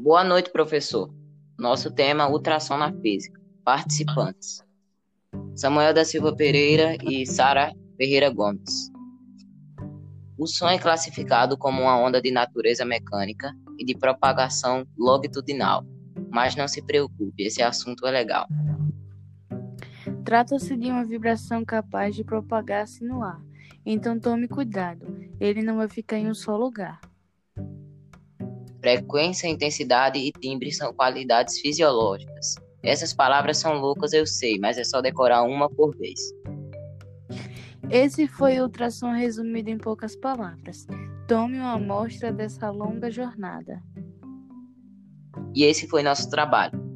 Boa noite, professor. Nosso tema ultrassom na física. Participantes: Samuel da Silva Pereira e Sara Ferreira Gomes. O som é classificado como uma onda de natureza mecânica e de propagação longitudinal. Mas não se preocupe, esse assunto é legal. Trata-se de uma vibração capaz de propagar-se no ar. Então tome cuidado, ele não vai ficar em um só lugar. Frequência, intensidade e timbre são qualidades fisiológicas. Essas palavras são loucas, eu sei, mas é só decorar uma por vez. Esse foi o ultrassom resumido em poucas palavras. Tome uma amostra dessa longa jornada. E esse foi nosso trabalho.